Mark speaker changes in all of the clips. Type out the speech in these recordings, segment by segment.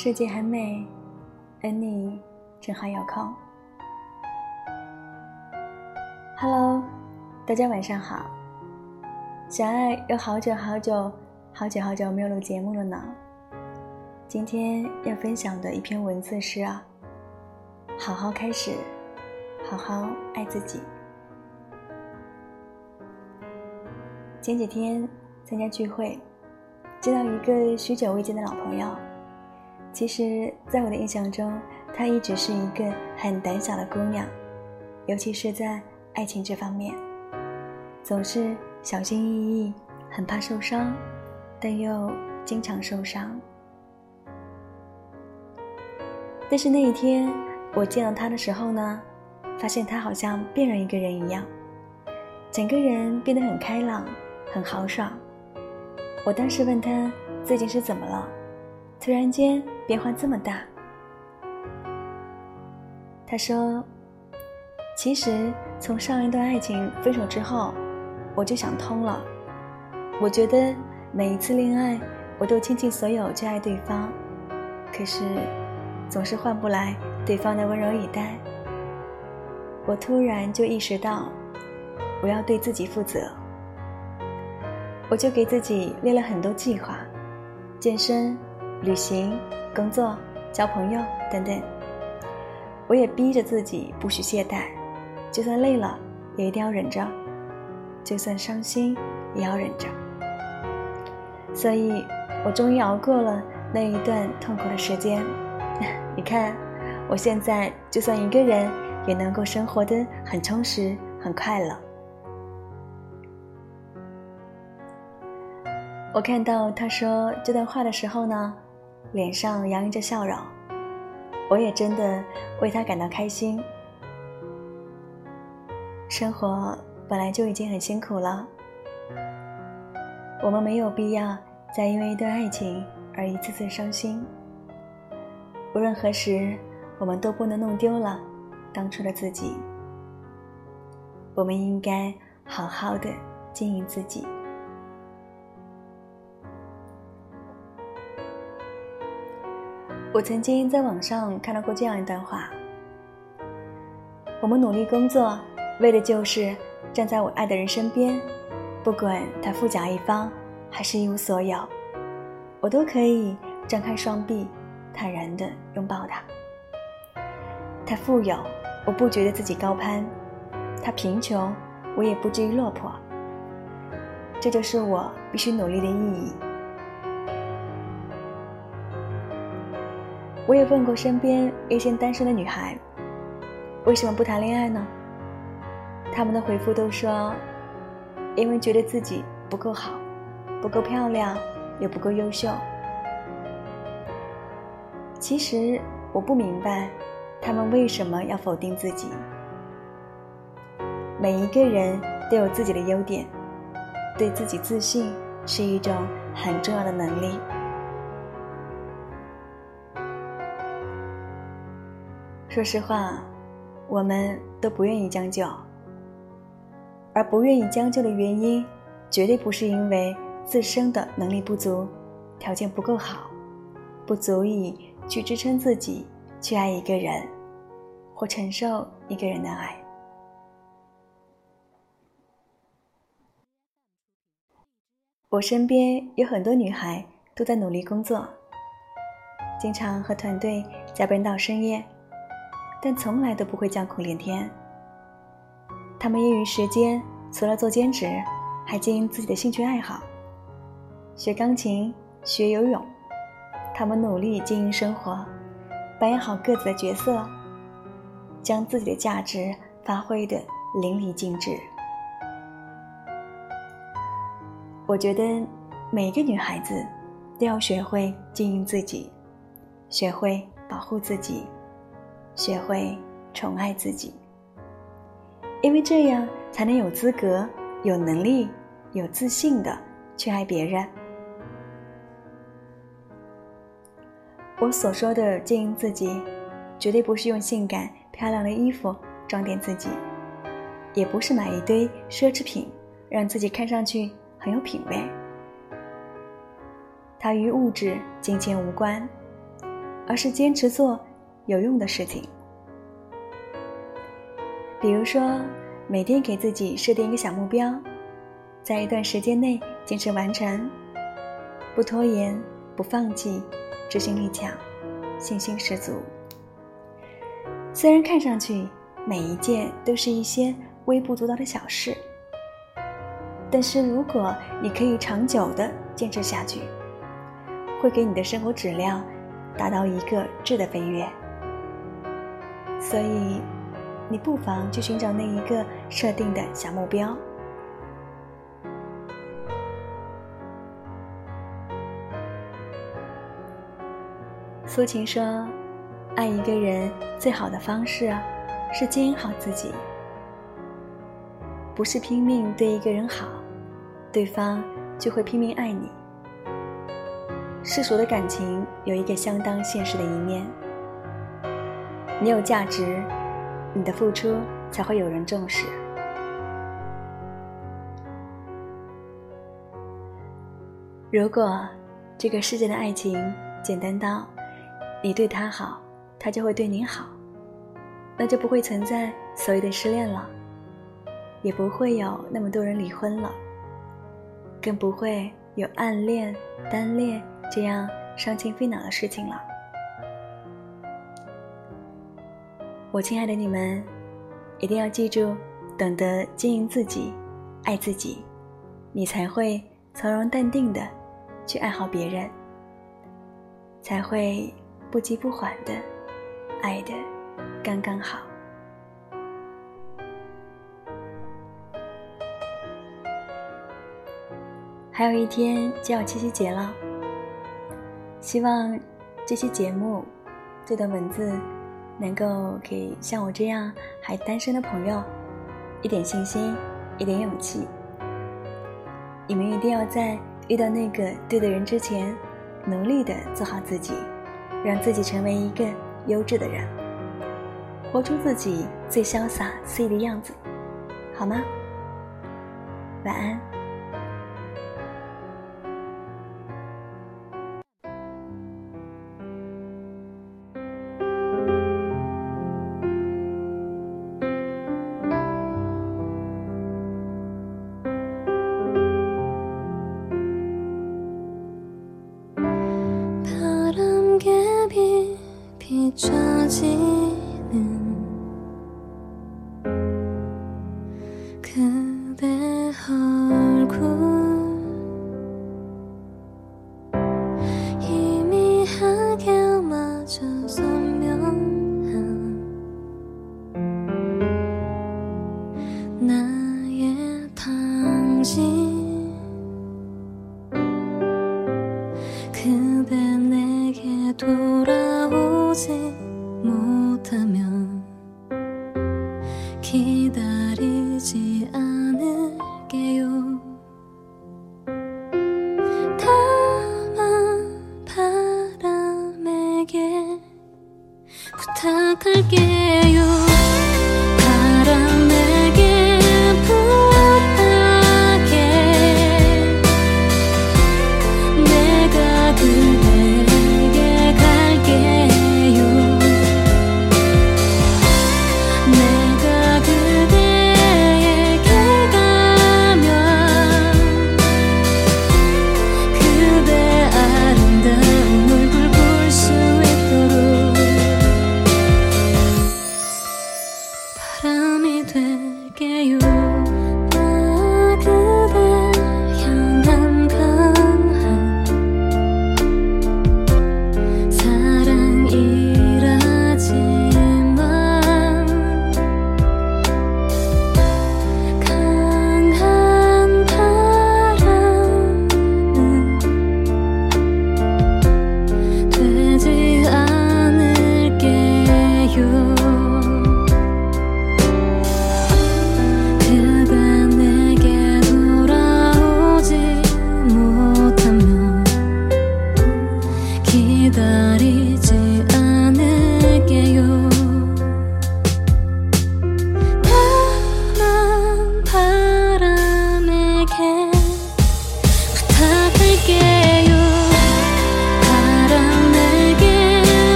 Speaker 1: 世界很美，而你正好有空。Hello，大家晚上好。小爱有好久好久、好久好久没有录节目了呢。今天要分享的一篇文字是啊，好好开始，好好爱自己。前几天参加聚会。见到一个许久未见的老朋友，其实，在我的印象中，她一直是一个很胆小的姑娘，尤其是在爱情这方面，总是小心翼翼，很怕受伤，但又经常受伤。但是那一天我见到她的时候呢，发现她好像变了一个人一样，整个人变得很开朗，很豪爽。我当时问他最近是怎么了，突然间变化这么大。他说：“其实从上一段爱情分手之后，我就想通了。我觉得每一次恋爱，我都倾尽所有去爱对方，可是总是换不来对方的温柔以待。我突然就意识到，我要对自己负责。”我就给自己列了很多计划，健身、旅行、工作、交朋友等等。我也逼着自己不许懈怠，就算累了也一定要忍着，就算伤心也要忍着。所以，我终于熬过了那一段痛苦的时间。你看，我现在就算一个人，也能够生活的很充实、很快乐。我看到他说这段话的时候呢，脸上洋溢着笑容。我也真的为他感到开心。生活本来就已经很辛苦了，我们没有必要再因为一段爱情而一次次伤心。无论何时，我们都不能弄丢了当初的自己。我们应该好好的经营自己。我曾经在网上看到过这样一段话：我们努力工作，为的就是站在我爱的人身边，不管他富甲一方还是一无所有，我都可以张开双臂，坦然地拥抱他。他富有，我不觉得自己高攀；他贫穷，我也不至于落魄。这就是我必须努力的意义。我也问过身边一些单身的女孩，为什么不谈恋爱呢？他们的回复都说，因为觉得自己不够好，不够漂亮，也不够优秀。其实我不明白，他们为什么要否定自己。每一个人都有自己的优点，对自己自信是一种很重要的能力。说实话，我们都不愿意将就，而不愿意将就的原因，绝对不是因为自身的能力不足、条件不够好，不足以去支撑自己去爱一个人，或承受一个人的爱。我身边有很多女孩都在努力工作，经常和团队加班到深夜。但从来都不会叫苦连天。他们业余时间除了做兼职，还经营自己的兴趣爱好，学钢琴、学游泳。他们努力经营生活，扮演好各自的角色，将自己的价值发挥的淋漓尽致。我觉得每个女孩子都要学会经营自己，学会保护自己。学会宠爱自己，因为这样才能有资格、有能力、有自信的去爱别人。我所说的经营自己，绝对不是用性感漂亮的衣服装点自己，也不是买一堆奢侈品让自己看上去很有品味。它与物质、金钱无关，而是坚持做有用的事情。比如说，每天给自己设定一个小目标，在一段时间内坚持完成，不拖延，不放弃，执行力强，信心十足。虽然看上去每一件都是一些微不足道的小事，但是如果你可以长久的坚持下去，会给你的生活质量达到一个质的飞跃。所以。你不妨去寻找那一个设定的小目标。苏晴说：“爱一个人最好的方式是经营好自己，不是拼命对一个人好，对方就会拼命爱你。世俗的感情有一个相当现实的一面，你有价值。”你的付出才会有人重视。如果这个世界的爱情简单到你对他好，他就会对你好，那就不会存在所谓的失恋了，也不会有那么多人离婚了，更不会有暗恋、单恋这样伤心费脑的事情了。我亲爱的你们，一定要记住，懂得经营自己，爱自己，你才会从容淡定的去爱好别人，才会不急不缓的爱的刚刚好。还有一天就要七夕节了，希望这期节目这段文字。能够给像我这样还单身的朋友一点信心，一点勇气。你们一定要在遇到那个对的人之前，努力的做好自己，让自己成为一个优质的人，活出自己最潇洒肆意的样子，好吗？晚安。
Speaker 2: 一着急。 갈게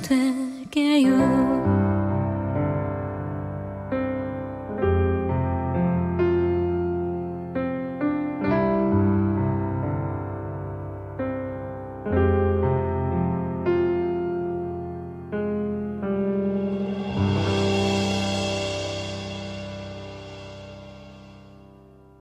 Speaker 2: 되게요.